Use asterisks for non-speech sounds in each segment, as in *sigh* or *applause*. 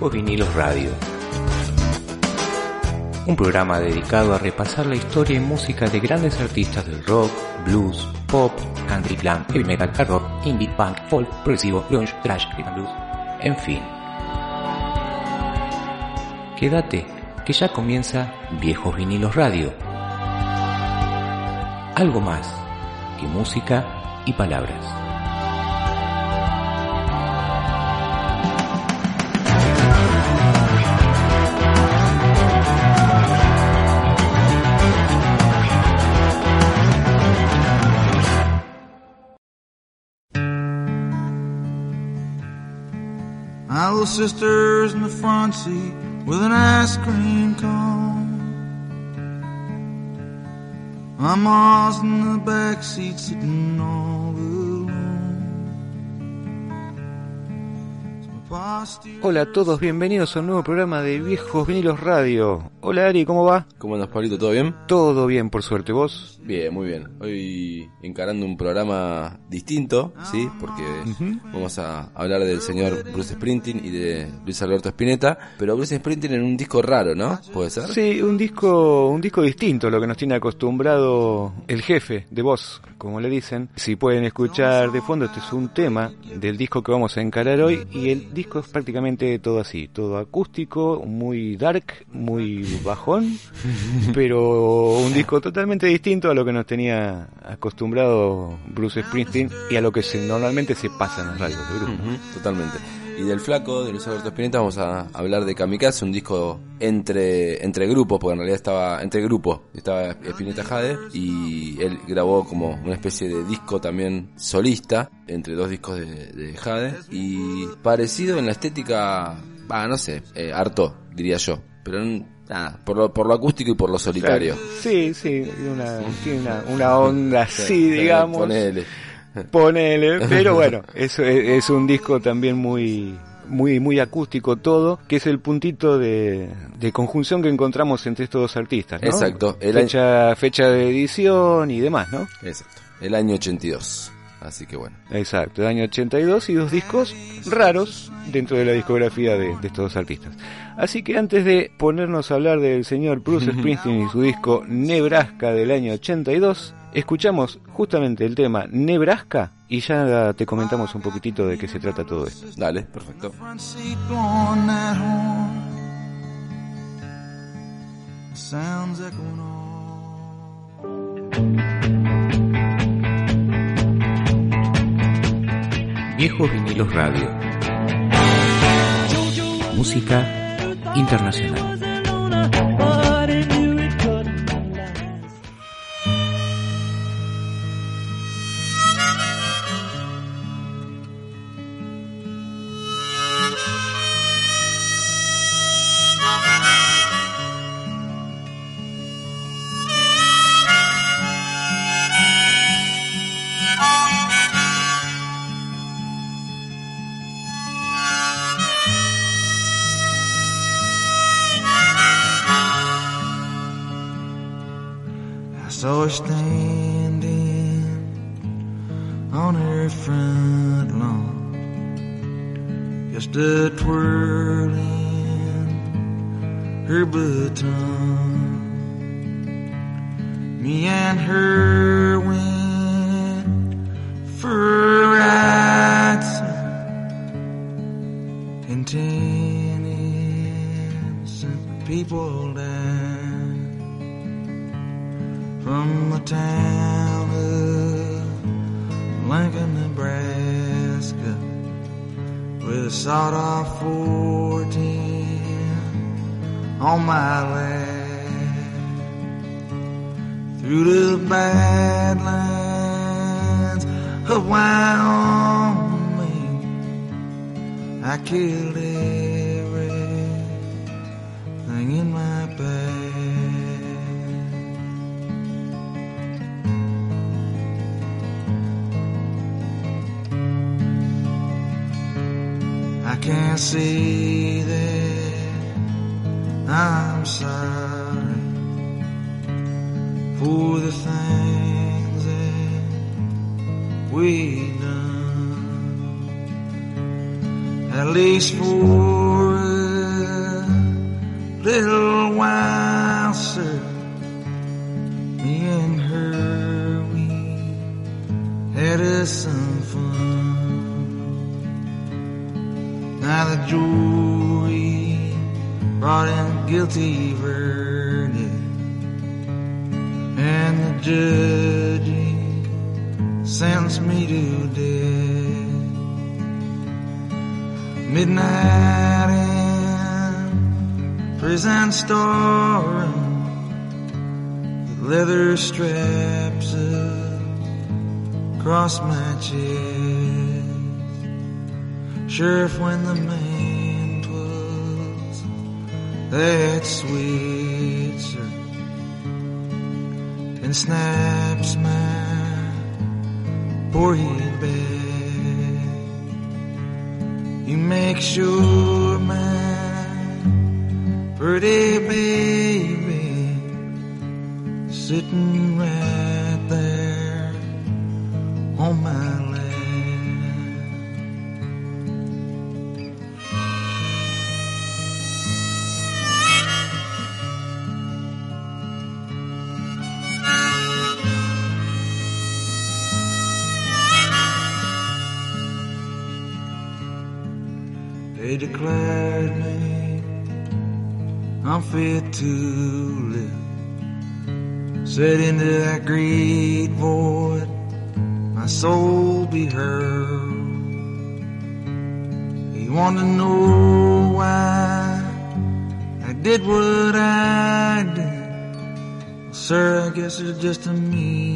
Viejos Vinilos Radio. Un programa dedicado a repasar la historia y música de grandes artistas del rock, blues, pop, country, glam, heavy metal, hard rock, indie, punk, folk, progresivo, grunge, thrash, rhythm blues, en fin. Quédate, que ya comienza Viejos Vinilos Radio. Algo más que música y palabras. Sister's in the front seat with an ice cream cone. My mom's in the back seat sitting Hola a todos, bienvenidos a un nuevo programa de Viejos Vinilos Radio. Hola Ari, ¿cómo va? ¿Cómo andas, Pablito? ¿Todo bien? Todo bien, por suerte, ¿vos? Bien, muy bien. Hoy encarando un programa distinto, ¿sí? Porque vamos a hablar del señor Bruce Springsteen y de Luis Alberto Spinetta. Pero Bruce Springsteen en un disco raro, ¿no? ¿Puede ser? Sí, un disco, un disco distinto a lo que nos tiene acostumbrado el jefe de voz, como le dicen. Si pueden escuchar de fondo, este es un tema del disco que vamos a encarar hoy y el disco es prácticamente todo así, todo acústico, muy dark, muy bajón, pero un disco totalmente distinto a lo que nos tenía acostumbrado Bruce Springsteen y a lo que se, normalmente se pasa en las radios de grupo. Totalmente. Y del flaco, de Luis Alberto Spinetta, vamos a hablar de Kamikaze, un disco entre entre grupos, porque en realidad estaba entre grupos. Estaba Spinetta Jade y él grabó como una especie de disco también solista, entre dos discos de, de Jade. Y parecido en la estética, va, no sé, eh, harto, diría yo. Pero en- nada, por lo, por lo acústico y por lo solitario. Sí, sí, una, tiene una, una onda así, digamos. Ponele. Ponele, *laughs* pero bueno, eso es, es un disco también muy muy muy acústico todo, que es el puntito de, de conjunción que encontramos entre estos dos artistas, ¿no? Exacto, el fecha, fecha de edición y demás, ¿no? Exacto. El año 82. Así que bueno. Exacto, el año 82 y dos discos raros dentro de la discografía de, de estos dos artistas. Así que antes de ponernos a hablar del señor Bruce *laughs* Springsteen y su disco Nebraska del año 82, escuchamos justamente el tema Nebraska y ya te comentamos un poquitito de qué se trata todo esto. Dale, perfecto. sounds echoing on. Viejos Vinilos Radio. Música internacional. Saw her standing on her front lawn, just a twirling her baton. Me and her went for a ride and ten innocent people died from the town of Lincoln, Nebraska, with a sawed off 410 on my lap. Through the badlands of Wyoming, I killed everything see. Midnight in prison storeroom leather straps across my chest. Sheriff, when the man was that Switzer and snaps my poor head back. You make sure my pretty baby. Sitting right unfit to live. Set into that great void, my soul be hurled. He want to know why I did what I did. Well, sir, I guess it's just a meanness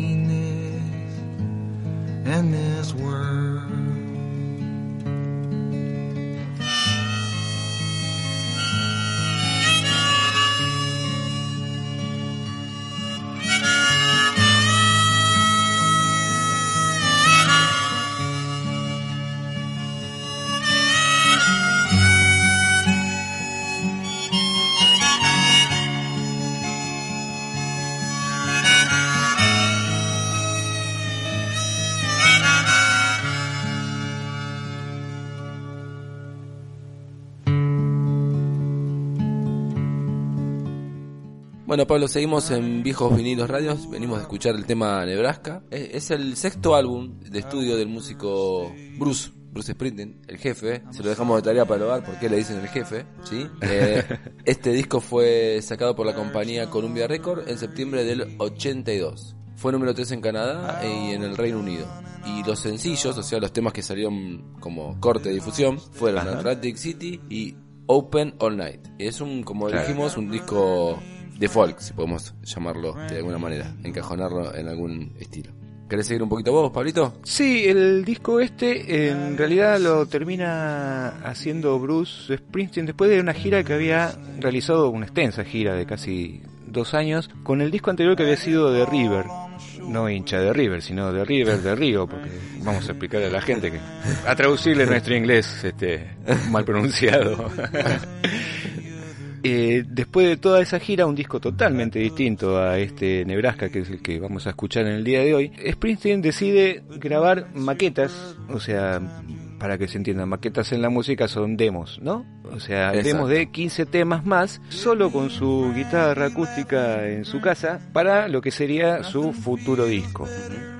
Bueno, Pablo, seguimos en Viejos Vinilos Radios. Venimos a escuchar el tema Nebraska. Es, es el sexto álbum de estudio del músico Bruce. Bruce Springsteen, el jefe, se lo dejamos de tarea para el hogar porque le dicen el jefe, ¿sí? Eh, *laughs* este disco fue sacado por la compañía Columbia Record en septiembre del 82. Fue número 3 en Canadá y en el Reino Unido. Y los sencillos, o sea, los temas que salieron como corte de difusión, fueron Atlantic City y Open All Night. Es un, como dijimos, un disco de folk, si podemos llamarlo de alguna manera, encajonarlo en algún estilo. ¿Querés seguir un poquito vos, Pablito? Sí, el disco este en realidad lo termina haciendo Bruce Springsteen después de una gira que había realizado, una extensa gira de casi dos años, con el disco anterior que había sido de River. No hincha de River, sino de River de Río, porque vamos a explicarle a la gente que a traducirle nuestro inglés este mal pronunciado. *laughs* Eh, después de toda esa gira, un disco totalmente distinto a este Nebraska, que es el que vamos a escuchar en el día de hoy, Springsteen decide grabar maquetas, o sea, para que se entiendan, maquetas en la música son demos, ¿no? O sea, Exacto. demos de 15 temas más, solo con su guitarra acústica en su casa, para lo que sería su futuro disco.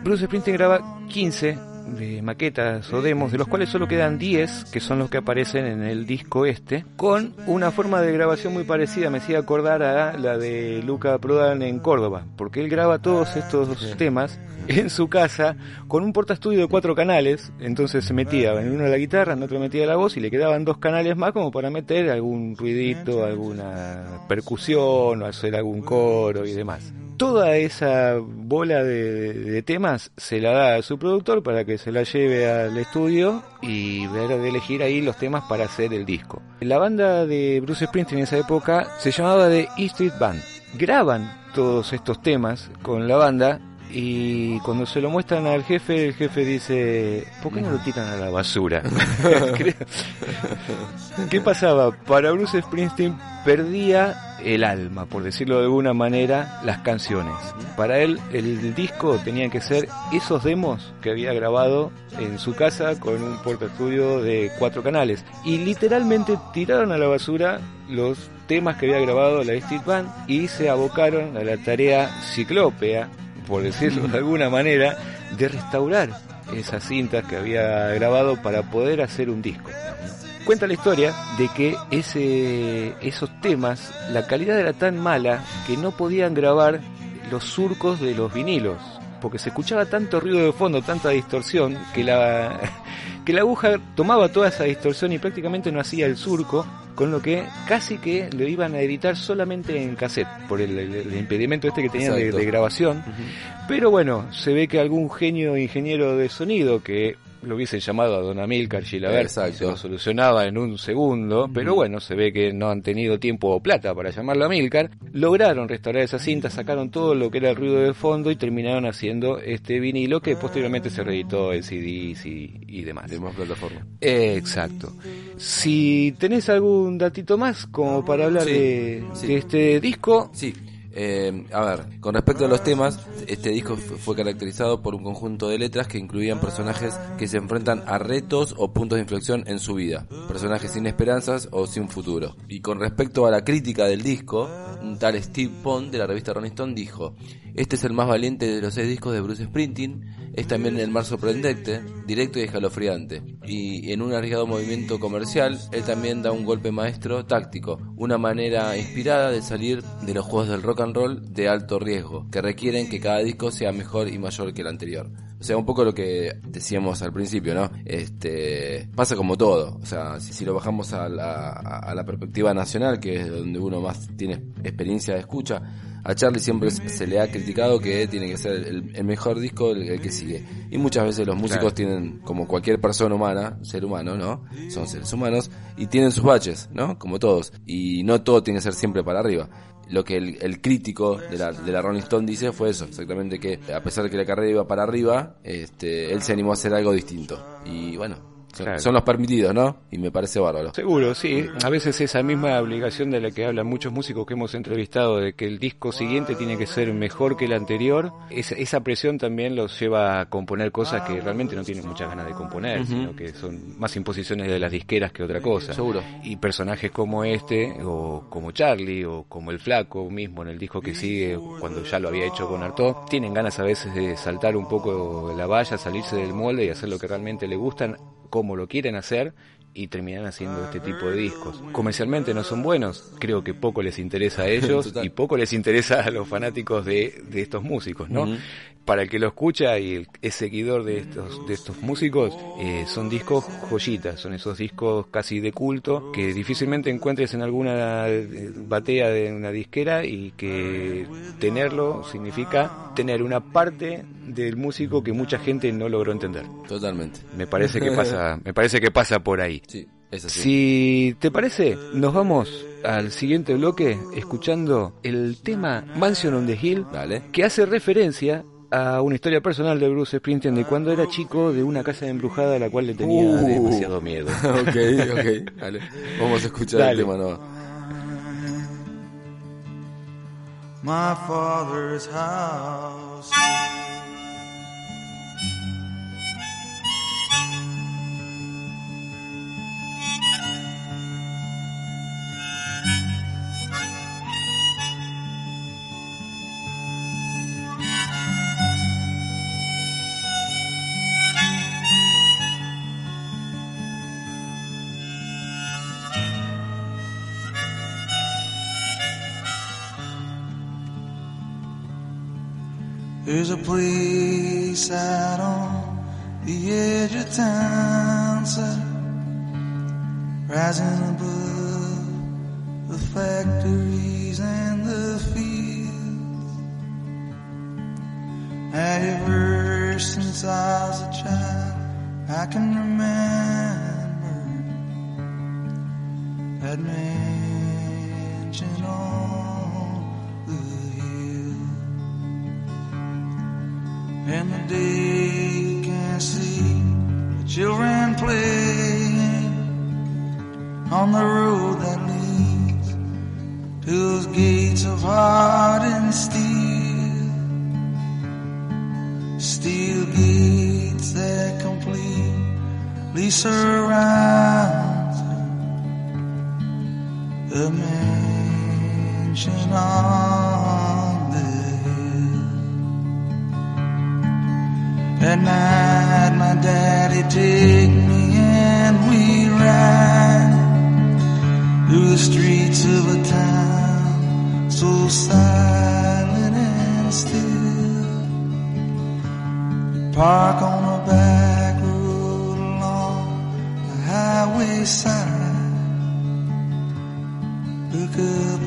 Bruce Springsteen graba 15 de maquetas o demos, de los cuales solo quedan 10, que son los que aparecen en el disco este, con una forma de grabación muy parecida, me hacía acordar a la de Luca Prodan en Córdoba, porque él graba todos estos temas *laughs* en su casa con un portaestudio de cuatro canales, entonces se metía en uno la guitarra, en otro metía la voz y le quedaban dos canales más como para meter algún ruidito, alguna percusión o hacer algún coro y demás toda esa bola de, temas se la da a su productor para que se la lleve al estudio y ver de elegir ahí los temas para hacer el disco. La banda de Bruce Springsteen en esa época se llamaba The E Street Band. Graban todos estos temas con la banda y cuando se lo muestran al jefe, el jefe dice, ¿por qué no lo tiran a la basura? *laughs* *laughs* ¿Qué pasaba? Para Bruce Springsteen perdía el alma, por decirlo de alguna manera, las canciones. Para él el disco tenía que ser esos demos que había grabado en su casa con un puerto estudio de cuatro canales. Y literalmente tiraron a la basura los temas que había grabado la Street Band y se abocaron a la tarea ciclópea por decirlo de alguna manera, de restaurar esas cintas que había grabado para poder hacer un disco. Cuenta la historia de que ese, esos temas, la calidad era tan mala que no podían grabar los surcos de los vinilos, porque se escuchaba tanto ruido de fondo, tanta distorsión, que la, *laughs* que la aguja tomaba toda esa distorsión y prácticamente no hacía el surco, con lo que casi que lo iban a editar solamente en cassette, por el, impedimento este que tenían de, grabación. Pero bueno, se ve que algún genio ingeniero de sonido que lo hubiesen llamado a Don Amilcar Gilaber, se lo solucionaba en un segundo, pero bueno, se ve que no han tenido tiempo o plata para llamarlo a Amilcar. Lograron restaurar esa cinta, sacaron todo lo que era el ruido de fondo y terminaron haciendo este vinilo que posteriormente se reeditó en CDs y, demás. De más plataforma. exacto. Si tenés algún datito más como para hablar de, de este disco. Sí. Eh, a ver, con respecto a los temas, este disco fue caracterizado por un conjunto de letras que incluían personajes que se enfrentan a retos o puntos de inflexión en su vida, personajes sin esperanzas o sin futuro. Y con respecto a la crítica del disco, un tal Steve Pond de la revista Rolling Stone dijo, este es el más valiente de los seis discos de Bruce Springsteen, es también el más sorprendente, directo y escalofriante. Y en un arriesgado movimiento comercial, él también da un golpe maestro táctico, una manera inspirada de salir de los juegos del rock and roll de alto riesgo, que requieren que cada disco sea mejor y mayor que el anterior. O sea, un poco lo que decíamos al principio, ¿no? Este, pasa como todo. O sea, si, lo bajamos a la, a la perspectiva nacional, que es donde uno más tiene experiencia de escucha, a Charlie siempre se le ha criticado que tiene que ser el, mejor disco el, que sigue. Y muchas veces los músicos tienen, como cualquier persona humana, ser humano, ¿no? Son seres humanos, y tienen sus baches, ¿no? Como todos. Y no todo tiene que ser siempre para arriba. Lo que el, crítico de la, de la Rolling Stone dice fue eso, exactamente que a pesar de que la carrera iba para arriba, este, él se animó a hacer algo distinto. Y bueno, son los permitidos, ¿no? Y me parece bárbaro. Seguro, sí. A veces esa misma obligación de la que hablan muchos músicos que hemos entrevistado, de que el disco siguiente tiene que ser mejor que el anterior, esa, esa presión también los lleva a componer cosas que realmente no tienen muchas ganas de componer, sino que son más imposiciones de las disqueras que otra cosa. Seguro. Y personajes como este, o como Charlie, o como el Flaco mismo en el disco que sigue, cuando ya lo había hecho con Artaud, tienen ganas a veces de saltar un poco la valla, salirse del molde y hacer lo que realmente le gustan como lo quieren hacer y terminan haciendo este tipo de discos. Comercialmente no son buenos, creo que poco les interesa a *laughs* ellos y poco les interesa a los fanáticos de, de estos músicos, ¿no? Para el que lo escucha y es seguidor de estos, de estos músicos, eh, son discos joyitas, son esos discos casi de culto que difícilmente encuentres en alguna eh, batea de una disquera y que tenerlo significa tener una parte del músico que mucha gente no logró entender. Totalmente. Me parece que pasa, *laughs* me parece que pasa por ahí. Sí. Si te parece, nos vamos al siguiente bloque escuchando el tema Mansion on the Hill, que hace referencia a una historia personal de Bruce Springsteen de cuando era chico de una casa embrujada a la cual le tenía uh. demasiado miedo. *laughs* ok, ok, dale. Vamos a escuchar el tema no. My father's house. There's a place out on the edge of town, sir, rising above the factories and the fields. Ever since I was a child, I can remember that mansion on And the day you can see the children playing on the road that leads to those gates of hardened steel. Steel gates that completely surround the mansion on At night, my daddy take me and we ride through the streets of a town so silent and still. Park on a back road along the highway side. Look up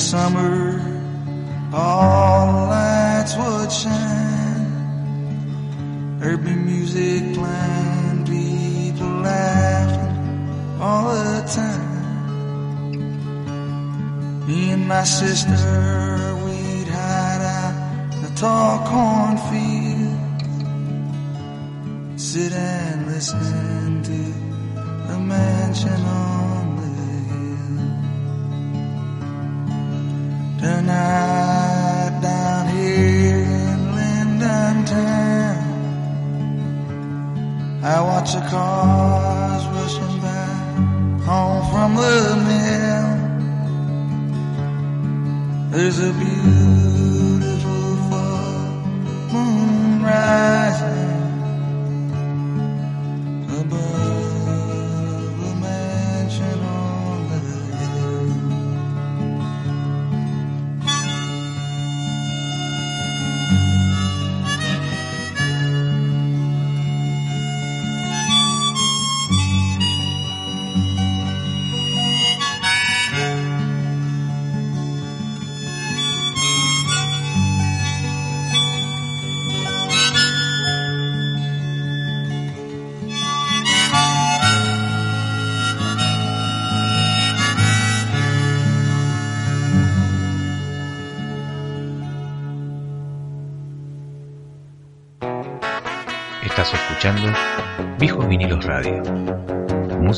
summer, all lights would shine. There'd be music playing, people laughing all the time. Me and my sister, we'd hide out in the tall cornfield. Sit and listen to the mansion on Watch the cars rushing by home from the mill. There's a beautiful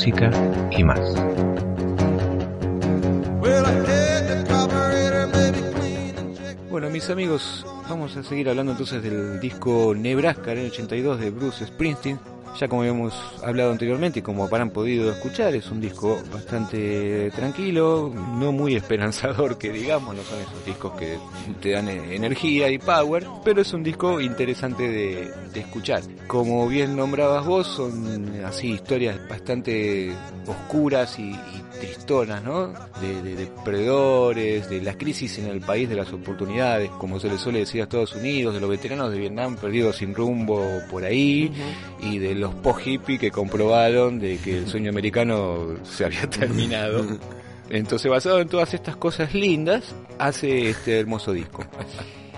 Música y más. Bueno, mis amigos, vamos a seguir hablando entonces del disco Nebraska en el 82 de Bruce Springsteen. Ya como habíamos hablado anteriormente y como habrán podido escuchar, es un disco bastante tranquilo, no muy *laughs* esperanzador que digamos, no son esos discos que te dan eh, energía y power, pero es un disco interesante de, de escuchar. Como bien nombrabas vos, son así historias bastante oscuras y, y tristonas, ¿no? De, de depredadores, de la crisis en el país de las oportunidades, como se le suele decir a Estados Unidos, de los veteranos de Vietnam perdidos sin rumbo por ahí, y de los post-hippie que comprobaron de que el sueño americano se había *laughs* terminado. Entonces, basado en todas estas cosas lindas, hace este hermoso disco.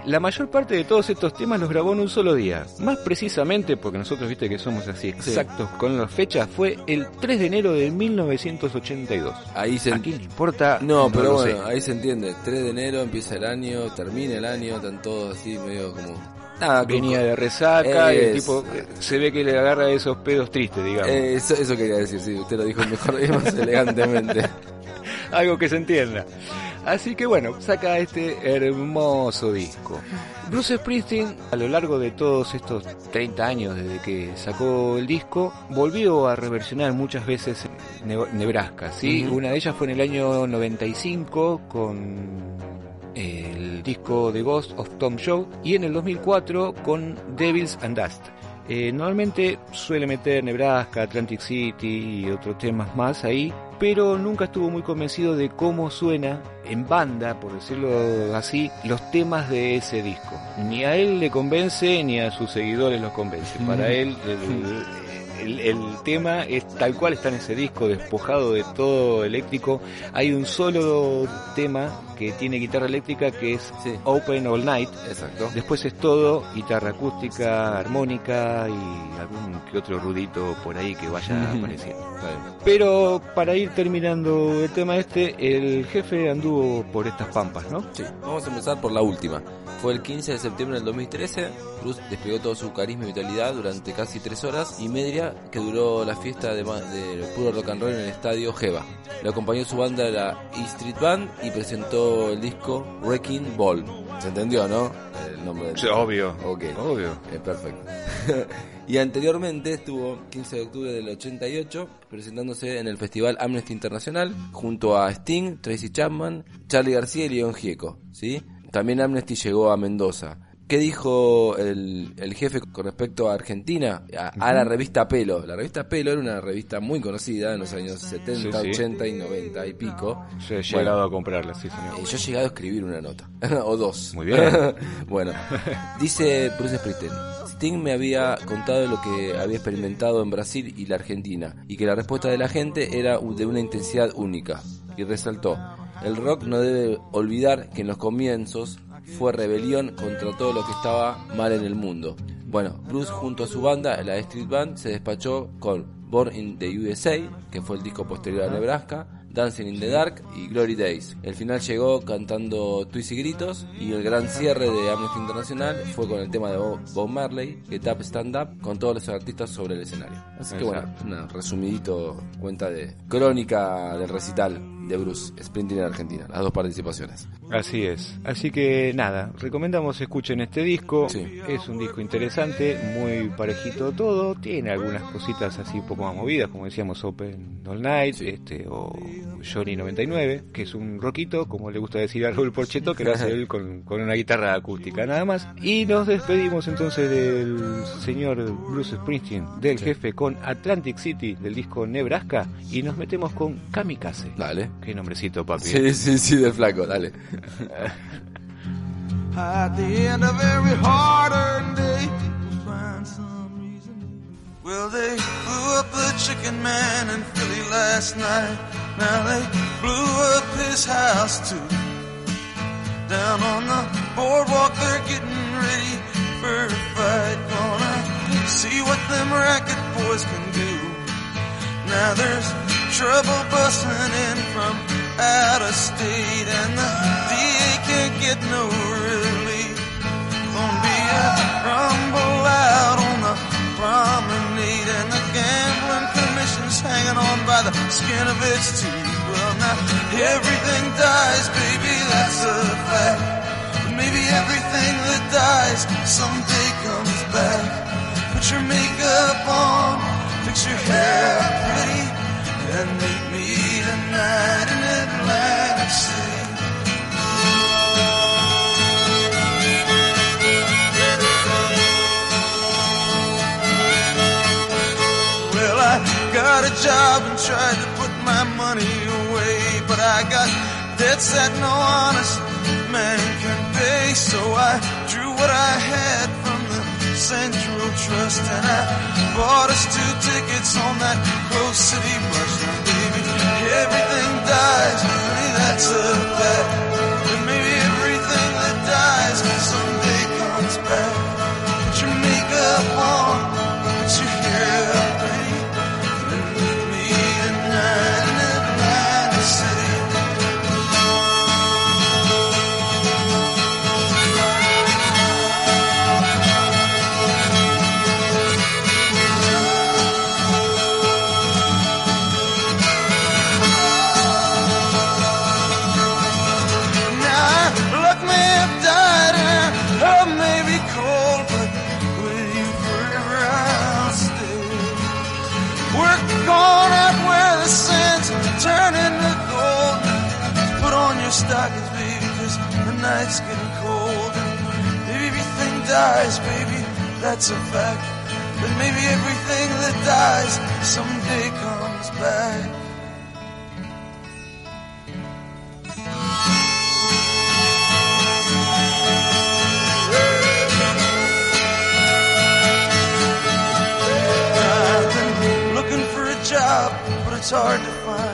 La mayor parte de todos estos temas los grabó en un solo día. Más precisamente, porque nosotros viste que somos así exactos con las fechas, fue el 3 de enero de 1982. Ahí se ¿A quién le importa? No, pero bueno, sé. ahí se entiende. 3 de enero empieza el año, termina el año, están todos así medio como... Nada, Venía con- de resaca y el tipo eh, se ve que le agarra esos pedos tristes, digamos. Eh, eso, eso quería decir, sí, usted lo dijo mejor *laughs* y más elegantemente. *laughs* Algo que se entienda. Así que bueno, saca este hermoso disco. Bruce Springsteen, a lo largo de todos estos 30 años desde que sacó el disco, volvió a reversionar muchas veces Ne- Nebraska, ¿sí? Una de ellas fue en el año 95 con el disco The Ghost of Tom Show y en el 2004 con Devils and Dust. Eh, normalmente suele meter Nebraska, Atlantic City y otros temas más ahí, pero nunca estuvo muy convencido de cómo suena en banda, por decirlo así, los temas de ese disco. Ni a él le convence ni a sus seguidores los convence. Para él el, el- el tema es tal cual está en ese disco, despojado de todo eléctrico. Hay un solo tema que tiene guitarra eléctrica que es Sí. Open All Night. Exacto. Después es todo guitarra acústica, armónica y algún que otro rudito por ahí que vaya *laughs* apareciendo. Pero para ir terminando el tema este, el jefe anduvo por estas pampas, ¿no? Sí, vamos a empezar por la última. Fue el 15 de septiembre del 2013. Bruce desplegó todo su carisma y vitalidad durante casi tres horas y media que duró la fiesta de, puro rock and roll en el estadio Jeva. Le acompañó su banda la E Street Band y presentó el disco Wrecking Ball. ¿Se entendió, no? El nombre del obvio. Obvio. Eh, perfecto. *laughs* y anteriormente estuvo 15 de octubre del 88 presentándose en el festival Amnesty Internacional junto a Sting, Tracy Chapman, Charlie García y León Gieco, ¿sí? También Amnesty llegó a Mendoza. ¿Qué dijo el, el jefe con respecto a Argentina? A, a la revista Pelo. La revista Pelo era una revista muy conocida en los años 70, Sí, sí. 80 y 90 y pico. Yo he Bueno, llegado a comprarla, sí, señor. eh, yo he llegado a escribir una nota, *laughs* o dos. Muy bien. *laughs* bueno, dice Bruce Springsteen, Sting me había contado lo que había experimentado en Brasil y la Argentina, y que la respuesta de la gente era de una intensidad única. Y resaltó, el rock no debe olvidar que en los comienzos fue rebelión contra todo lo que estaba mal en el mundo. Bueno, Bruce junto a su banda, la Street Band, se despachó con Born in the USA, que fue el disco posterior a Nebraska, Dancing in the Dark y Glory Days. El final llegó cantando Twist y Gritos y el gran cierre de Amnesty Internacional fue con el tema de Bo- Bob Marley, Get Up Stand Up, con todos los artistas sobre el escenario. Así que bueno, una resumidito cuenta de crónica del recital de Bruce Sprinting en Argentina, las dos participaciones. Así es. Así que nada, recomendamos escuchen este disco. Sí. Es un disco interesante, muy parejito todo. Tiene algunas cositas así un poco más movidas, como decíamos Open All Night, este, o Johnny 99, que es un rockito, como le gusta decir a Raúl Porcheto, que lo hace él con, con una guitarra acústica nada más. Y nos despedimos entonces del señor Bruce Springsteen, del jefe, con Atlantic City, del disco Nebraska, y nos metemos con Kamikaze. Dale. Qué nombrecito, papi. Sí, sí, sí, del flaco, dale. At the end of every hard-earned day, we'll find some reason. Well, they blew up the chicken man in Philly last night. Now they blew up his house too. Down on the boardwalk, they're getting ready for a fight. Gonna see what them racket boys can do. Now there's trouble busting in from out of state, and the DA can't get no relief. Gonna be a rumble out on the promenade, and the gambling commission's hanging on by the skin of its teeth. Well, now everything dies, baby, that's a fact. But maybe everything that dies someday comes back. Put your makeup on, fix your hair pretty, and meet me tonight in Atlantic City. Well, I got a job and tried to put my money away, but I got debts that no honest man can pay. So I drew what I had Central Trust and I bought us two tickets on that Coast City bus. Now, baby, everything dies, honey, that's a fact. But maybe everything that dies someday comes back. Put your makeup on, put your hair up, stockings, baby, cause the night's getting cold. And if everything dies, baby, that's a fact. But maybe everything that dies someday comes back. I've been looking for a job, but it's hard to find.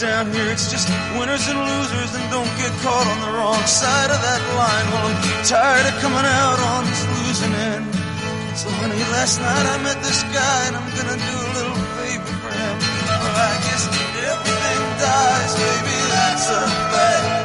Down here it's just winners and losers and don't get caught on the wrong side of that line. Well, I'm tired of coming out on this losing end. So honey, last night I met this guy and I'm gonna do a little favor for him. Well, I guess everything dies, baby, that's a fact.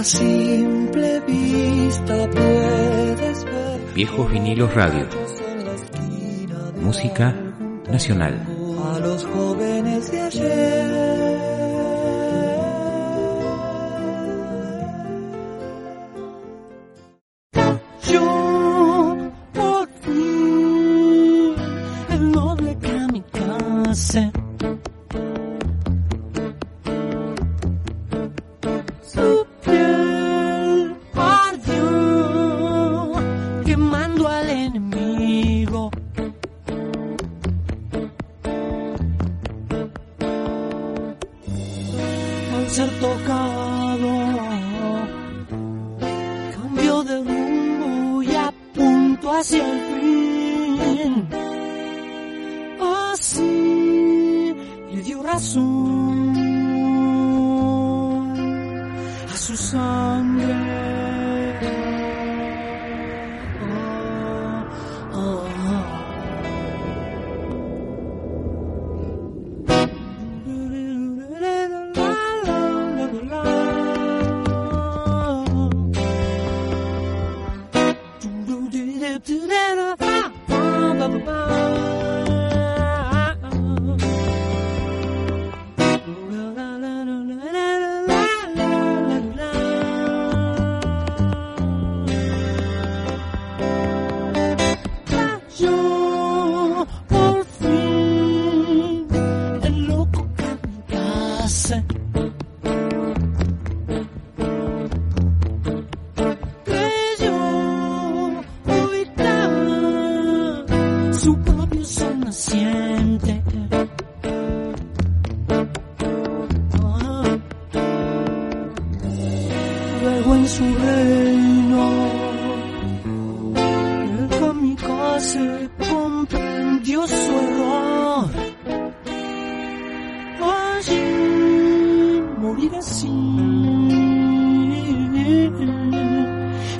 A simple vista puedes ver Viejos Vinilos Radio. Música nacional. a los jóvenes de ayer. Yo por fin el noble kamikaze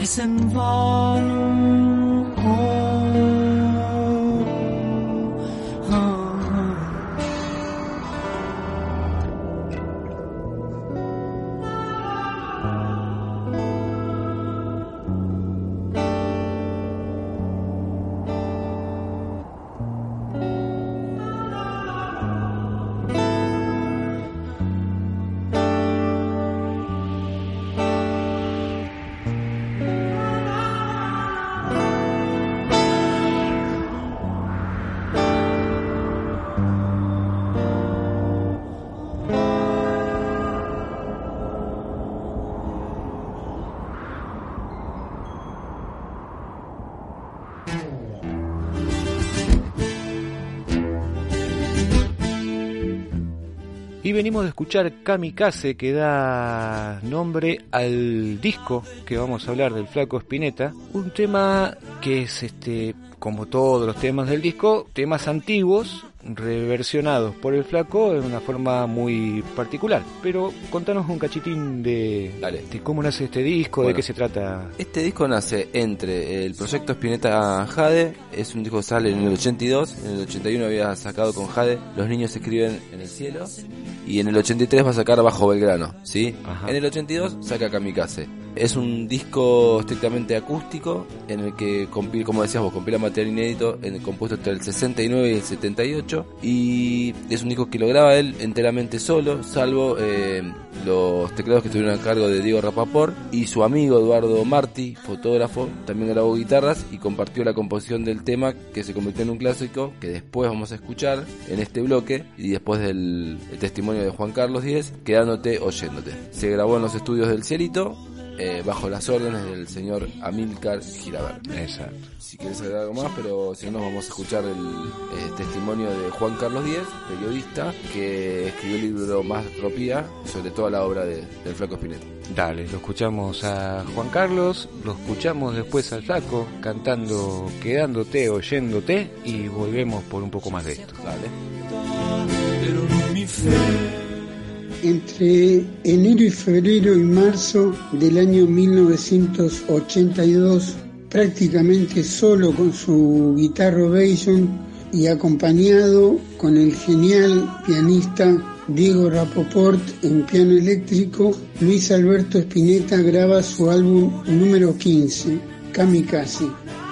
es en vano. Y venimos de escuchar Kamikaze, que da nombre al disco que vamos a hablar del Flaco Spinetta. Un tema que es, este, como todos los temas del disco, temas antiguos reversionados por el flaco de una forma muy particular. Pero contanos un cachitín de, Dale. de cómo nace este disco, de qué se trata. Este disco nace entre el proyecto Spinetta Jade, es un disco que sale en el 82, en el 81 había sacado con Jade Los niños escriben en el cielo y en el 83 va a sacar Bajo Belgrano, ¿sí? Ajá. En el 82 saca Kamikaze. Es un disco estrictamente acústico en el que compila, como decías compila material inédito en, compuesto entre el 69 y el 78 y es un disco que lo graba él enteramente solo, salvo eh, los teclados que estuvieron a cargo de Diego Rapaport y su amigo Eduardo Martí, fotógrafo, también grabó guitarras y compartió la composición del tema que se convirtió en un clásico que después vamos a escuchar en este bloque y después del el testimonio de Juan Carlos Díez, quedándote oyéndote. Se grabó en los estudios del Cielito eh, bajo las órdenes del señor Amílcar Girabert. Exacto. Si quieres agregar algo más, pero si no nos vamos a escuchar el eh, testimonio de Juan Carlos Díez, periodista, que escribió el libro Más Tropía sobre toda la obra de- del Flaco Spinetta. Dale, lo escuchamos a Juan Carlos, lo escuchamos después al flaco cantando Quedándote, oyéndote y volvemos por un poco más de esto. Dale. pero non mi fe. Entre enero y febrero y marzo del año 1982, prácticamente solo con su guitarra Bason y acompañado con el genial pianista Diego Rapoport en piano eléctrico, Luis Alberto Spinetta graba su álbum número 15, Kamikaze,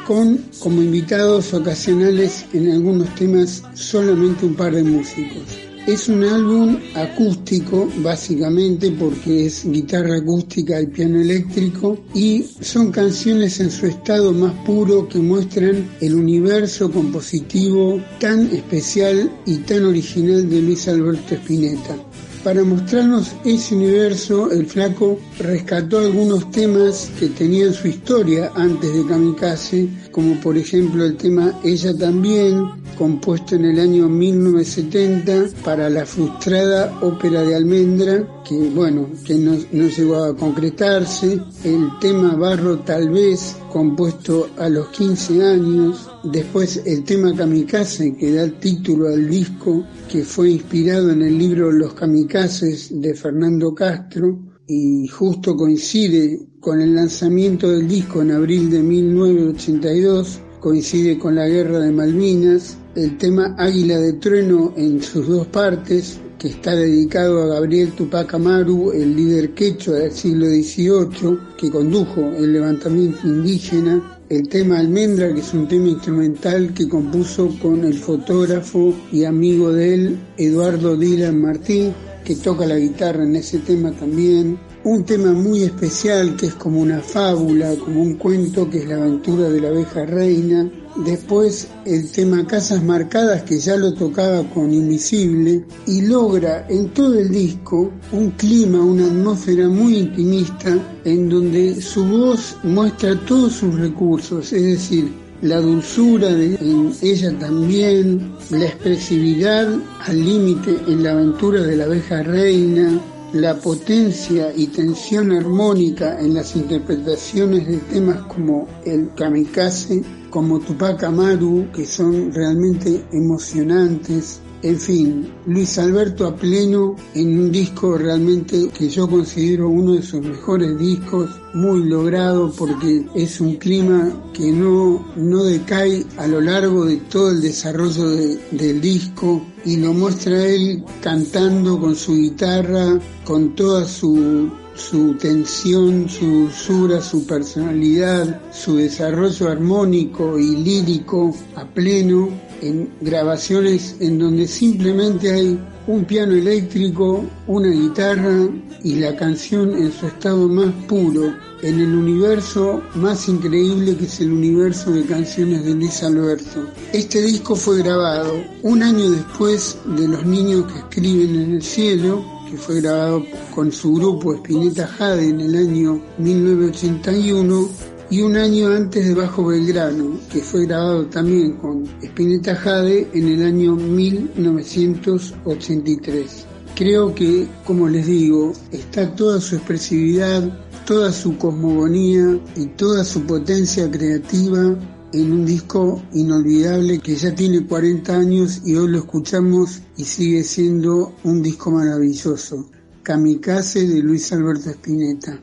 con como invitados ocasionales en algunos temas solamente un par de músicos. Es un álbum acústico, básicamente, porque es guitarra acústica y piano eléctrico, y son canciones en su estado más puro que muestran el universo compositivo tan especial y tan original de Luis Alberto Spinetta. Para mostrarnos ese universo, el flaco rescató algunos temas que tenían su historia antes de Kamikaze, como por ejemplo el tema Ella también, compuesto en el año 1970 para la frustrada ópera de Almendra, que bueno, que no, no llegó a concretarse, el tema Barro tal vez, compuesto a los 15 años, después el tema Kamikaze, que da título al disco, que fue inspirado en el libro Los Kamikazes de Fernando Castro, y justo coincide con el lanzamiento del disco en abril de 1982, coincide con la guerra de Malvinas, el tema Águila de Trueno en sus dos partes, que está dedicado a Gabriel Tupac Amaru, el líder quechua del siglo XVIII, que condujo el levantamiento indígena, el tema Almendra, que es un tema instrumental que compuso con el fotógrafo y amigo de él, Eduardo Dylan Martí, que toca la guitarra en ese tema también. Un tema muy especial que es como una fábula, como un cuento, que es la aventura de la abeja reina. Después el tema Casas Marcadas, que ya lo tocaba con Invisible, y logra en todo el disco un clima, una atmósfera muy intimista, en donde su voz muestra todos sus recursos, es decir, la dulzura de en ella también, la expresividad al límite en la aventura de la abeja reina, la potencia y tensión armónica en las interpretaciones de temas como el kamikaze, como Tupac Amaru, que son realmente emocionantes. En fin, Luis Alberto a pleno en un disco realmente que yo considero uno de sus mejores discos, muy logrado porque es un clima que no, no decae a lo largo de todo el desarrollo de- del disco y lo muestra él cantando con su guitarra, con toda su su tensión, su dulzura, su personalidad, su desarrollo armónico y lírico a pleno en grabaciones en donde simplemente hay un piano eléctrico, una guitarra y la canción en su estado más puro, en el universo más increíble que es el universo de canciones de Luis Alberto. Este disco fue grabado un año después de Los niños que escriben en el cielo, que fue grabado con su grupo Spinetta Jade en el año 1981 y un año antes de Bajo Belgrano, que fue grabado también con Spinetta Jade en el año 1983. Creo que, como les digo, está toda su expresividad, toda su cosmogonía y toda su potencia creativa en un disco inolvidable que ya tiene 40 años y hoy lo escuchamos y sigue siendo un disco maravilloso. Kamikaze de Luis Alberto Spinetta.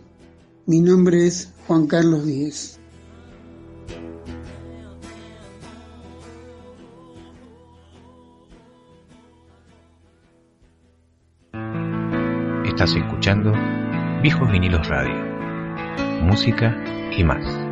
Mi nombre es Juan Carlos Díez. Estás escuchando Viejos Vinilos Radio. Música y más.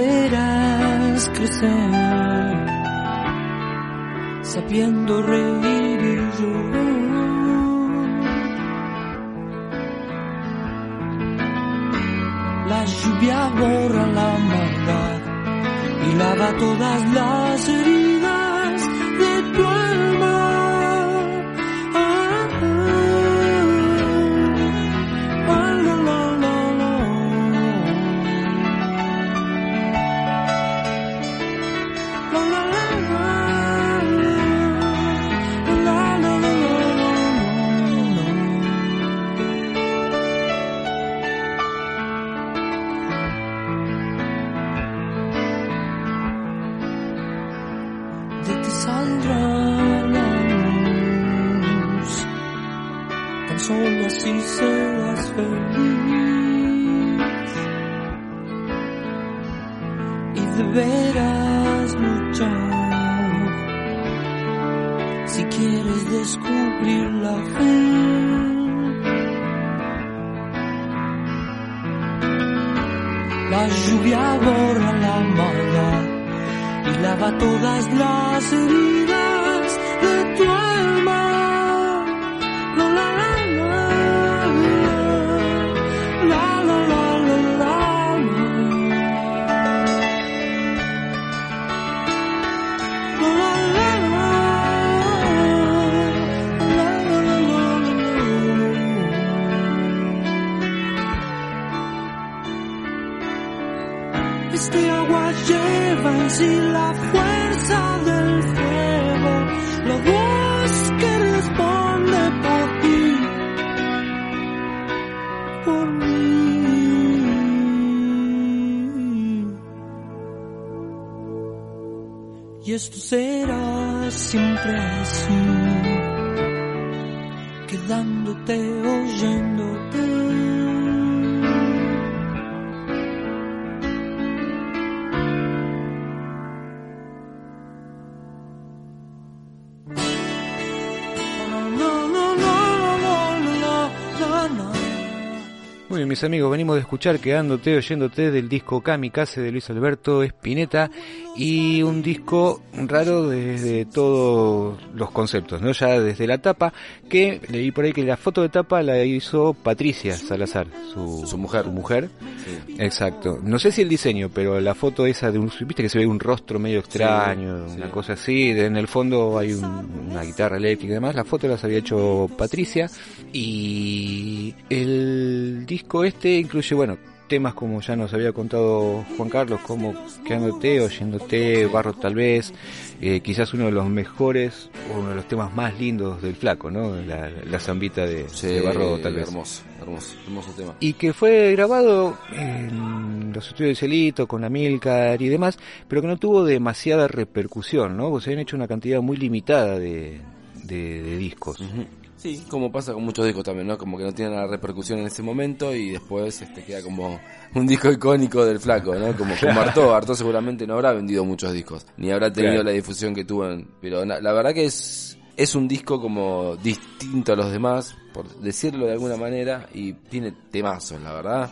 Y deberás crecer sabiendo reír y llorar. La lluvia borra la maldad y lava todas las esto será siempre así, quedándote, oyéndote. Amigos, venimos de escuchar Quedándote, oyéndote del disco Kamikaze de Luis Alberto Spinetta y un disco raro desde todos los conceptos, ¿no? Ya desde la tapa, que leí por ahí que la foto de tapa la hizo Patricia Salazar, su, Su mujer. Su mujer. Sí. Exacto. No sé si el diseño, pero la foto esa de un, viste que se ve un rostro medio extraño, Sí, una cosa así, en el fondo hay un- una guitarra eléctrica y demás, la foto las había hecho Patricia y el disco este incluye, bueno, temas como ya nos había contado Juan Carlos, como quedándote, oyéndote, barro tal vez, eh, quizás uno de los mejores, o uno de los temas más lindos del flaco, ¿no? La, la zambita de, Sí, de barro tal vez. Hermoso, hermoso, hermoso tema. Y que fue grabado en los estudios de Celito con Amilcar y demás, pero que no tuvo demasiada repercusión, ¿no? Se habían hecho una cantidad muy limitada de, de, de discos. Sí, como pasa con muchos discos también, ¿no? Como que no tienen la repercusión en ese momento y después este queda como *laughs* un disco icónico del flaco, ¿no? Como, como Arto, Arto seguramente no habrá vendido muchos discos, ni habrá tenido Claro. la difusión que tuvo, en- pero na- la verdad que es es un disco como distinto a los demás, por decirlo de alguna manera, y tiene temazos, la verdad.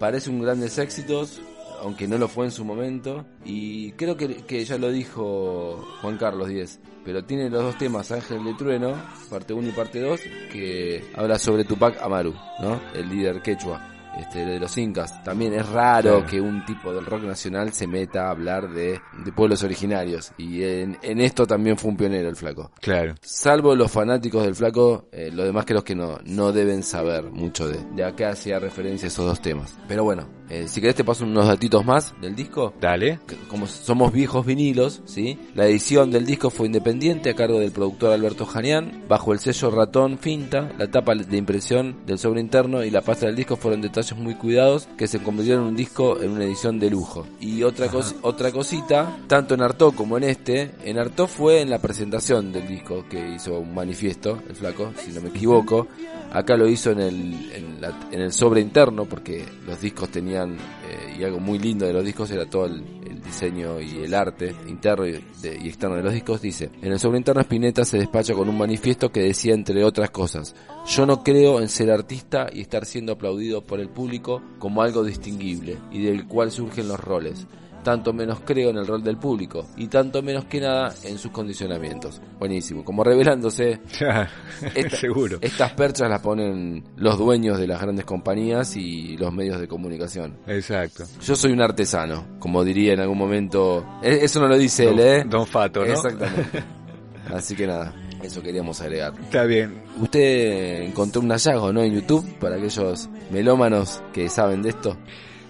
Parece un grandes éxitos, aunque no lo fue en su momento. Y creo que, ya lo dijo Juan Carlos Díez. Pero tiene los dos temas, Ángel de Trueno, parte 1 y parte 2, que habla sobre Tupac Amaru, ¿no? El líder quechua. Este, de los incas. También es raro Claro. que un tipo del rock nacional se meta a hablar de, de pueblos originarios. Y en, en esto también fue un pionero el flaco. Claro. Salvo los fanáticos del flaco, eh, lo demás creo que no, no deben saber mucho de, de a qué hacía referencia esos dos temas. Pero bueno, eh, si querés te paso unos datitos más del disco. Dale. Como somos viejos vinilos, ¿sí? La edición del disco fue independiente a cargo del productor Alberto Janián, bajo el sello Ratón Finta, la tapa de impresión del sobre interno y la pasta del disco fueron detalles muy cuidados que se convirtieron en un disco en una edición de lujo. Y otra, cos- otra cosita, tanto en Arto como en este, en Arto fue en la presentación del disco que hizo un manifiesto, el flaco, si no me equivoco. Acá lo hizo en el, en, la- en el sobre interno porque los discos tenían, eh, y algo muy lindo de los discos era todo el, el diseño y el arte interno y, de- y externo de los discos. Dice, en el sobre interno Spinetta se despacha con un manifiesto que decía entre otras cosas, yo no creo en ser artista y estar siendo aplaudido por el público como algo distinguible y del cual surgen los roles. Tanto menos creo en el rol del público y tanto menos que nada en sus condicionamientos. Buenísimo, como revelándose *laughs* esta- Seguro. estas perchas las ponen los dueños de las grandes compañías y los medios de comunicación. Exacto. Yo soy un artesano, como diría en algún momento. E- Eso no lo dice él, ¿eh? Don Fato, ¿no? Exactamente. *laughs* Así que nada, eso queríamos agregar. Está bien. Usted encontró un hallazgo, ¿no? En YouTube, para aquellos melómanos que saben de esto.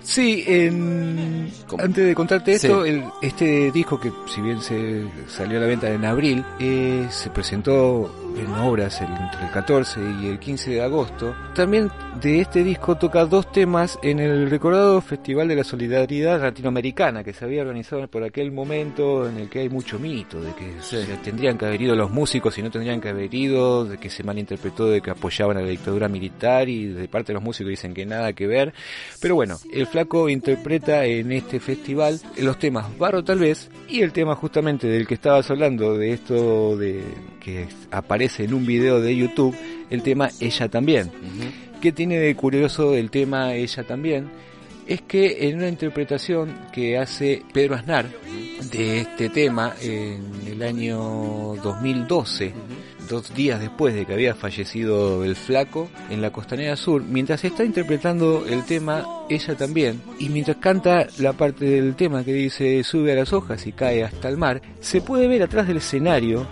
Sí, en- antes de contarte esto, Sí. el- este disco que si bien se salió a la venta en abril, eh, se presentó en obras el- entre el 14 y el 15 de agosto. También de este disco toca dos temas en el recordado Festival de la Solidaridad Latinoamericana que se había organizado por aquel momento en el que hay mucho mito de que Sí. se tendrían que haber ido los músicos y no tendrían que haber ido, de que se malinterpretó de que apoyaban a la dictadura militar y de parte de los músicos dicen que nada que ver. Pero bueno, el flaco interpreta en este festival los temas Barro tal vez y el tema justamente del que estabas hablando, de esto de que aparece en un video de YouTube, el tema Ella también. ¿Qué tiene de curioso el tema Ella también? Es que en una interpretación que hace Pedro Aznar de este tema en el año 2012, dos días después de que había fallecido el flaco en la costanera sur, mientras está interpretando el tema ella también, y mientras canta la parte del tema que dice sube a las hojas y cae hasta el mar, se puede ver atrás del escenario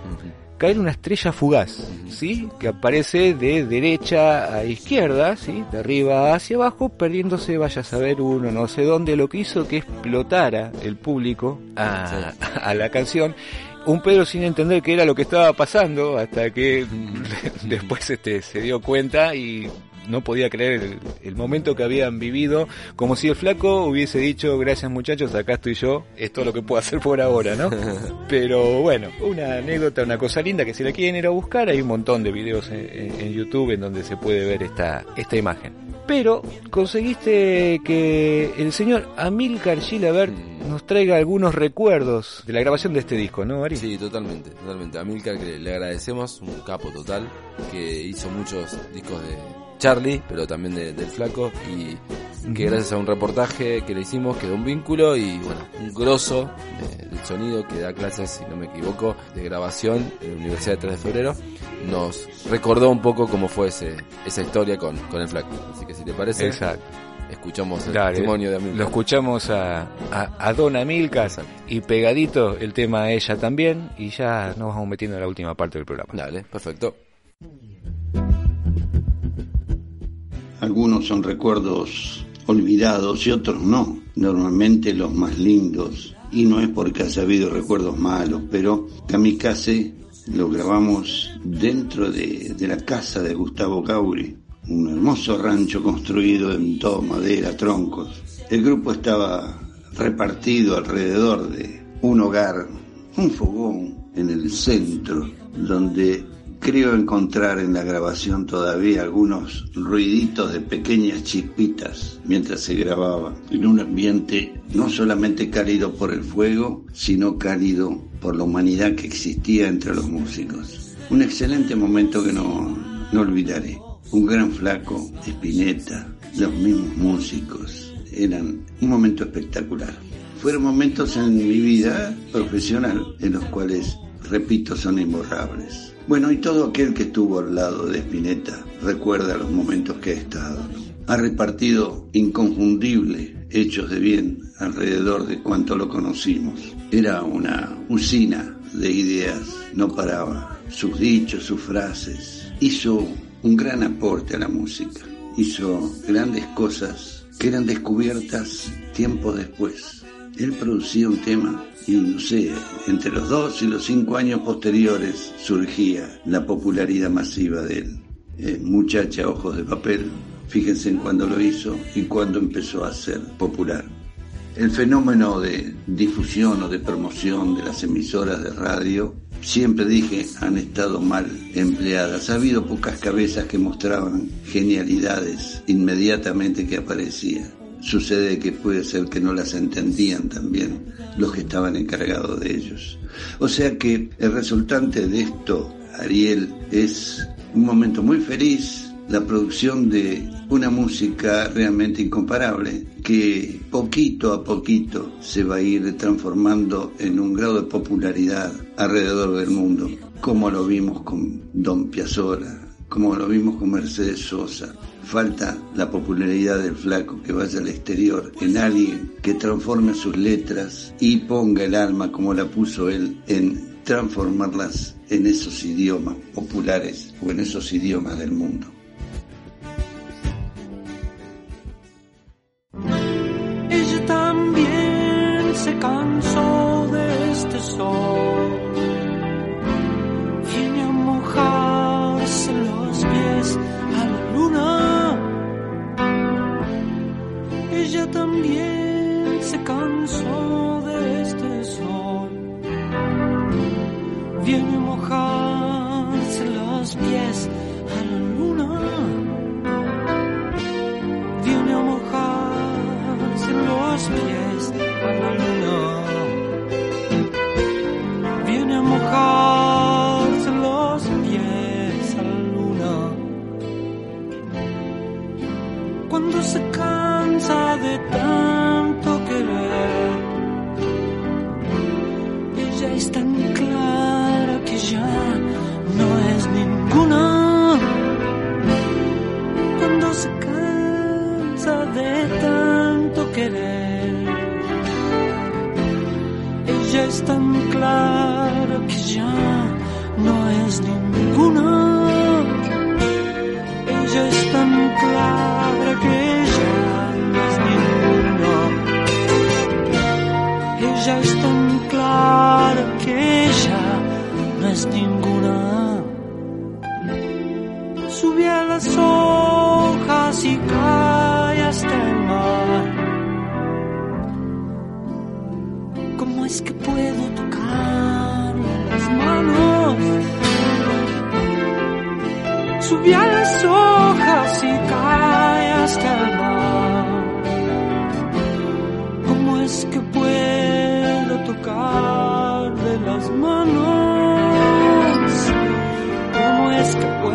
caer una estrella fugaz, ¿sí? Que aparece de derecha a izquierda, ¿sí? De arriba hacia abajo, perdiéndose, vaya a saber uno, no sé dónde, lo que hizo que explotara el público a, a la canción. Un Pedro sin entender qué era lo que estaba pasando, hasta que *laughs* después este, se dio cuenta y no podía creer el, el momento que habían vivido, como si el flaco hubiese dicho, gracias muchachos, acá estoy yo, es todo lo que puedo hacer por ahora, ¿no? *laughs* Pero bueno, una anécdota, una cosa linda que si la quieren ir a buscar, hay un montón de videos en, en- en YouTube en donde se puede ver esta, esta imagen. Pero conseguiste que el señor Amilcar Gilabert nos traiga algunos recuerdos de la grabación de este disco, ¿no, Ari? Sí, totalmente, totalmente. A Milcar que le agradecemos, un capo total, que hizo muchos discos de Charlie, pero también de- del Flaco, y que gracias a un reportaje que le hicimos quedó un vínculo y bueno, un grosso de- del sonido que da clases, si no me equivoco, de grabación en la Universidad de 3 de Febrero, nos recordó un poco cómo fue ese, esa historia con, con el Flaco. Así que si te parece, Exacto. escuchamos el Dale, testimonio de Amilcar. Lo escuchamos a, a, a Don Amilcar y pegadito el tema a ella también y ya nos vamos metiendo en la última parte del programa. Dale, perfecto. Algunos son recuerdos olvidados y otros no. Normalmente los más lindos. Y no es porque haya habido recuerdos malos, pero Kamikaze lo grabamos dentro de, de la casa de Gustavo Gauri. Un hermoso rancho construido en todo madera, troncos. El grupo estaba repartido alrededor de un hogar, un fogón en el centro, donde creo encontrar en la grabación todavía algunos ruiditos de pequeñas chispitas mientras se grababa, en un ambiente no solamente cálido por el fuego, sino cálido por la humanidad que existía entre los músicos. Un excelente momento que no, no olvidaré. Un gran flaco, Spinetta, los mismos músicos. Eran un momento espectacular. Fueron momentos en mi vida profesional en los cuales, repito, son imborrables. Bueno, y todo aquel que estuvo al lado de Spinetta recuerda los momentos que ha estado. Ha repartido inconfundible hechos de bien alrededor de cuanto lo conocimos. Era una usina de ideas, no paraba. Sus dichos, sus frases. Hizo un gran aporte a la música. Hizo grandes cosas que eran descubiertas tiempo después. Él producía un tema y no sé, entre los dos y los cinco años posteriores surgía la popularidad masiva de él. Eh, muchacha ojos de papel, fíjense en cuándo lo hizo y cuándo empezó a ser popular. El fenómeno de difusión o de promoción de las emisoras de radio, siempre dije, han estado mal empleadas. Ha habido pocas cabezas que mostraban genialidades inmediatamente que aparecían. Sucede que puede ser que no las entendían también los que estaban encargados de ellos. O sea que el resultante de esto, Ariel, es un momento muy feliz, la producción de una música realmente incomparable que poquito a poquito se va a ir transformando en un grado de popularidad alrededor del mundo, como lo vimos con Don Piazzolla, como lo vimos con Mercedes Sosa. Falta la popularidad del flaco que vaya al exterior en alguien que transforme sus letras y ponga el alma como la puso él en transformarlas en esos idiomas populares o en esos idiomas del mundo. Ella también se cansó de este sol. También se cansó de este sol. Viene a mojarse los pies a la luna viene a mojarse los pies a la luna. Cansa de tanto querer, ella es tan clara que ya no es ninguna cuando se cansa de tanto querer. Ella es tan clara que ya no es ninguna.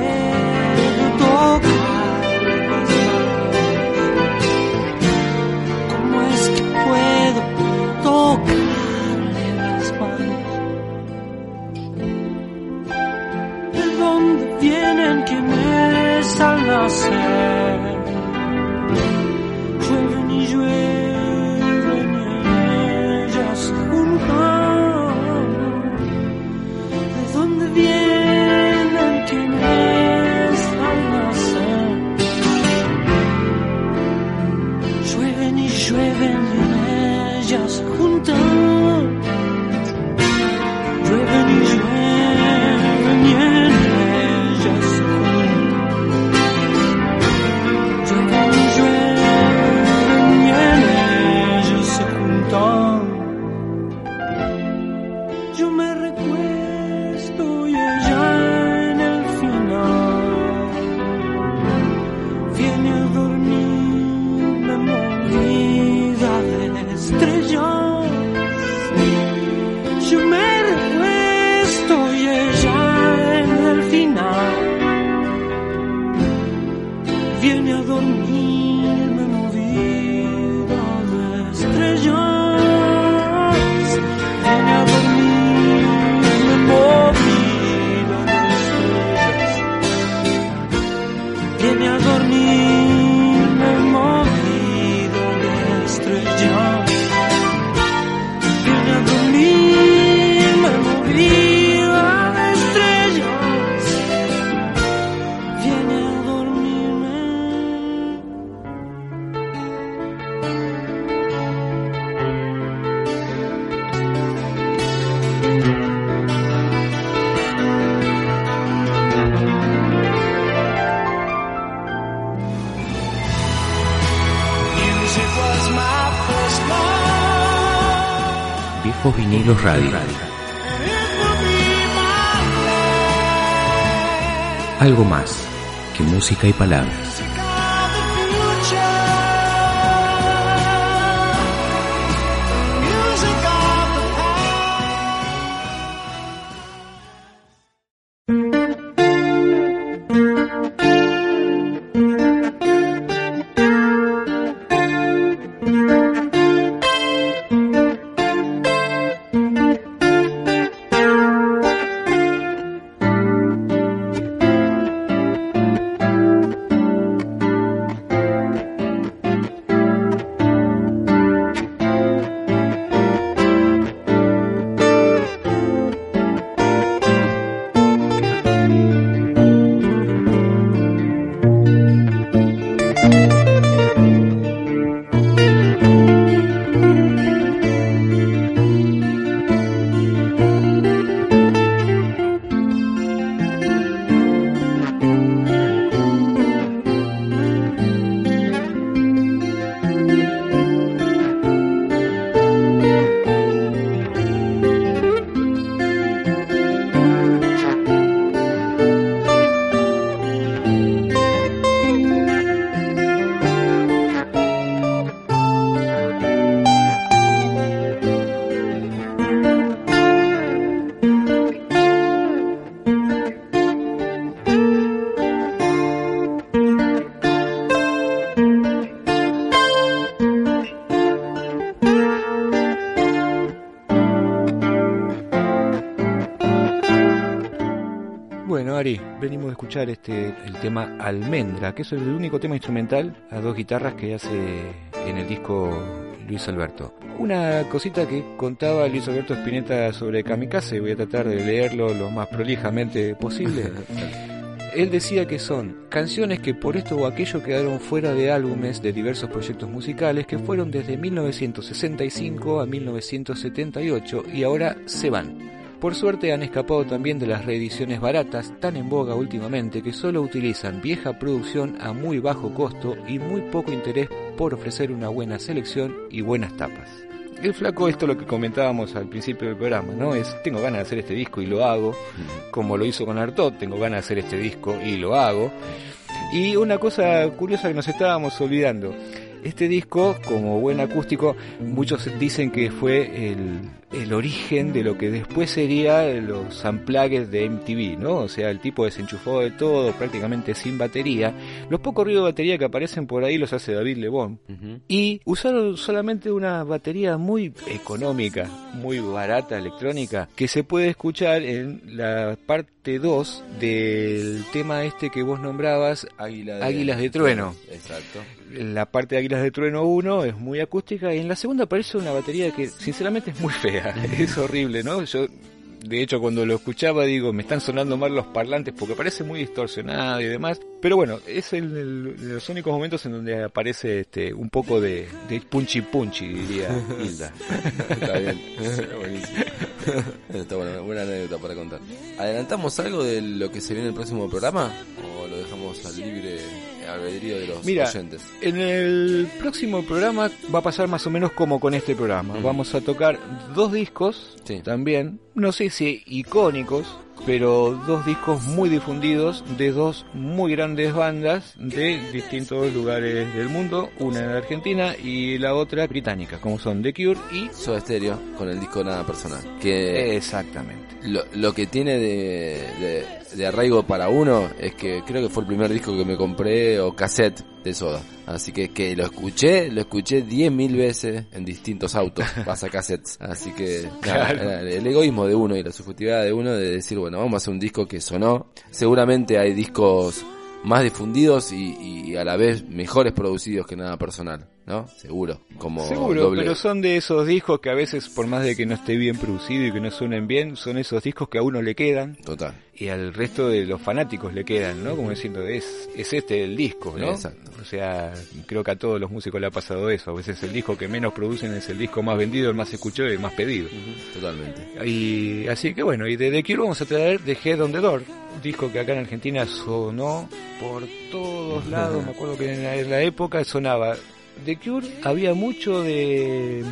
Es Radio. Algo más que música y palabras. Escuchar este el tema Almendra, que es el único tema instrumental a dos guitarras que hace en el disco Luis Alberto. Una cosita que contaba Luis Alberto Spinetta sobre Kamikaze, voy a tratar de leerlo lo más prolijamente posible. *laughs* Él decía que son canciones que por esto o aquello quedaron fuera de álbumes de diversos proyectos musicales que fueron desde 1965 a 1978 y ahora se van. Por suerte han escapado también de las reediciones baratas tan en boga últimamente que solo utilizan vieja producción a muy bajo costo y muy poco interés por ofrecer una buena selección y buenas tapas. El flaco, esto es lo que comentábamos al principio del programa, ¿no? Es, tengo ganas de hacer este disco y lo hago, como lo hizo con Artot, tengo ganas de hacer este disco y lo hago. Y una cosa curiosa que nos estábamos olvidando, este disco, como buen acústico, muchos dicen que fue el, el origen de lo que después sería los amplagues de MTV, ¿no? O sea, el tipo desenchufado de todo, prácticamente sin batería. Los pocos ruidos de batería que aparecen por ahí los hace David Lebón. Y usaron solamente una batería muy económica, muy barata, electrónica, que se puede escuchar en la parte 2 del tema este que vos nombrabas, Águila de, Águilas de Trueno. Exacto. La parte de Águilas de Trueno 1 es muy acústica y en la segunda aparece una batería que sinceramente es muy fea, *laughs* es horrible, ¿no? Yo de hecho cuando lo escuchaba digo, me están sonando mal los parlantes porque parece muy distorsionado y demás, pero bueno, es el, el- los únicos momentos en donde aparece este un poco de, de punchy punchy, diría *laughs* Hilda. Está bien. Buenísimo. Está buena, buena anécdota para contar. ¿Adelantamos algo de lo que se viene en el próximo programa? ¿O lo dejamos al libre albedrío de los Mira, oyentes? En el próximo programa va a pasar más o menos como con este programa. Mm. Vamos a tocar dos discos Sí. también, no sé si icónicos, pero dos discos muy difundidos de dos muy grandes bandas de distintos lugares del mundo, una en Argentina y la otra británica, como son The Cure y... Soda Stereo con el disco Nada Personal. Que Exactamente. lo, lo que tiene de, de, de arraigo para uno es que creo que fue el primer disco que me compré o cassette de Soda. Así que que lo escuché, lo escuché 10.000 veces en distintos autos, *laughs* pasa cassettes. Así que nada, Claro. nada, el egoísmo de uno y la subjetividad de uno de decir, bueno, vamos a hacer un disco que sonó. Seguramente hay discos más difundidos y, y a la vez mejores producidos que nada personal, ¿no? Seguro. Como Seguro, doble. pero son de esos discos que a veces, por más de que no esté bien producido y que no suenen bien, son esos discos que a uno le quedan Total. y al resto de los fanáticos le quedan, ¿no? Como diciendo, es, es este el disco, ¿no? Exacto. O sea, creo que a todos los músicos le ha pasado eso. A veces el disco que menos producen es el disco más vendido, el más escuchado y el más pedido. Totalmente. Y así que bueno, y de The Cure vamos a traer The Head on the Door, un disco que acá en Argentina sonó por todos lados. Me acuerdo que en la, en la época sonaba The Cure, había mucho de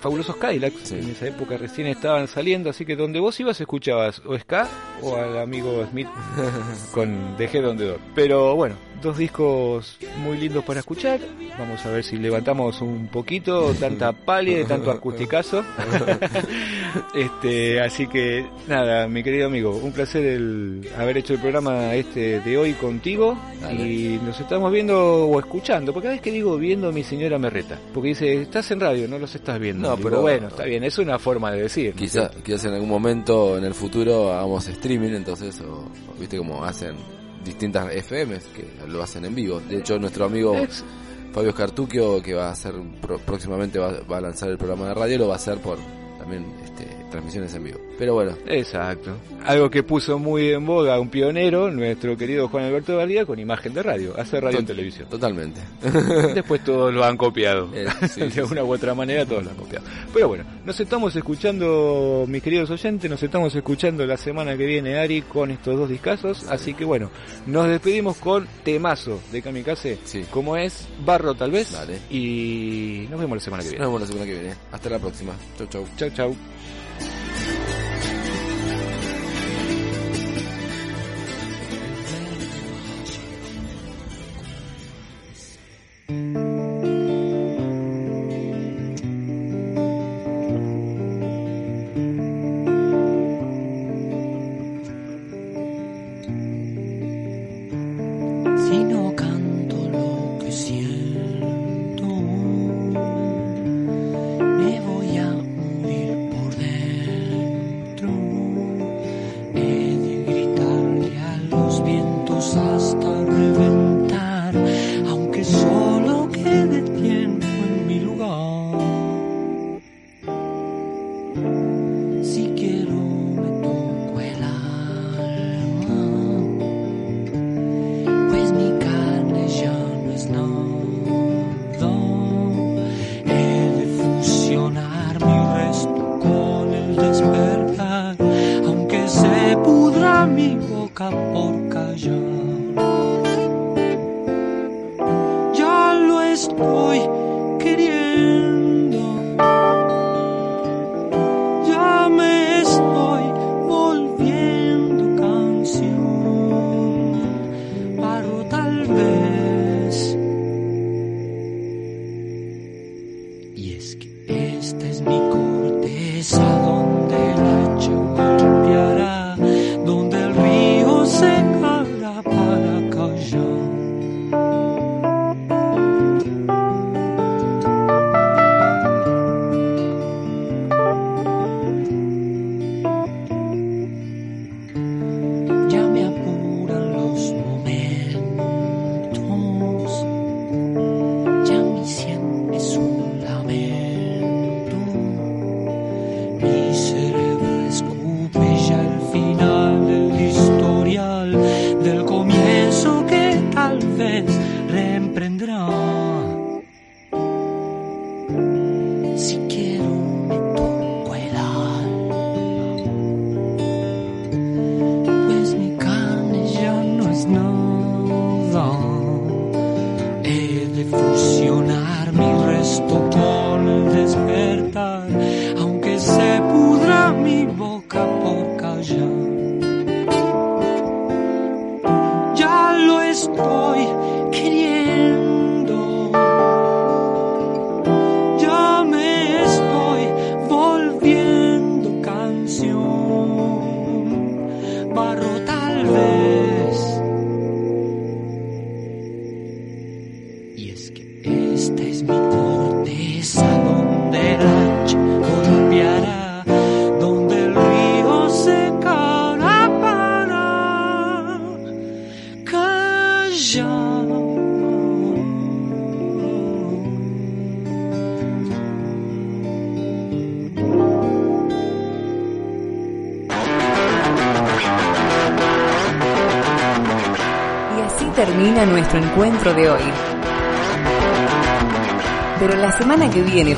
fabulosos Cadillacs. Sí. En esa época recién estaban saliendo, así que donde vos ibas escuchabas o Ska o al amigo Smith *laughs* con Dejé donde Door. Pero bueno, dos discos muy lindos para escuchar. Vamos a ver si levantamos un poquito tanta palia y *laughs* tanto acusticazo. *laughs* este, así que nada, mi querido amigo, un placer el haber hecho el programa este de hoy contigo Dale. y nos estamos viendo o escuchando, porque cada vez que digo viendo mi señora me reta, porque dice, estás en radio, no los estás viendo. No, Digo, pero- bueno, está bien, es una forma de decir. ¿no? Quizá, quizás en algún momento en el futuro hagamos streaming, entonces, o, o viste como hacen distintas FMs que lo hacen en vivo. De hecho, nuestro amigo Fabio Scartucchio, que va a hacer próximamente va, va a lanzar el programa de radio, lo va a hacer por también transmisiones en vivo. Pero bueno, Exacto. Algo que puso muy en boga un pionero, nuestro querido Juan Alberto García, con imagen de radio, hace radio en televisión. totalmente. *laughs* Después todos lo han copiado. Eh, sí, *laughs* de una u otra manera todos lo han copiado. Pero bueno, nos estamos escuchando, mis queridos oyentes, nos estamos escuchando la semana que viene, Ari, con estos dos discazos. Así que bueno, nos despedimos con temazo de Kamikaze, Sí. como es Barro tal vez. Dale. Y nos vemos la semana que Nos viene. vemos la semana que viene. Hasta la próxima. Chau, chau. Chau, chau.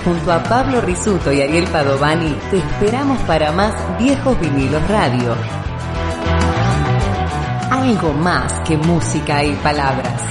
Junto a Pablo Risuto y Ariel Padovani, te esperamos para más Viejos Vinilos Radio. Algo más que música y palabras.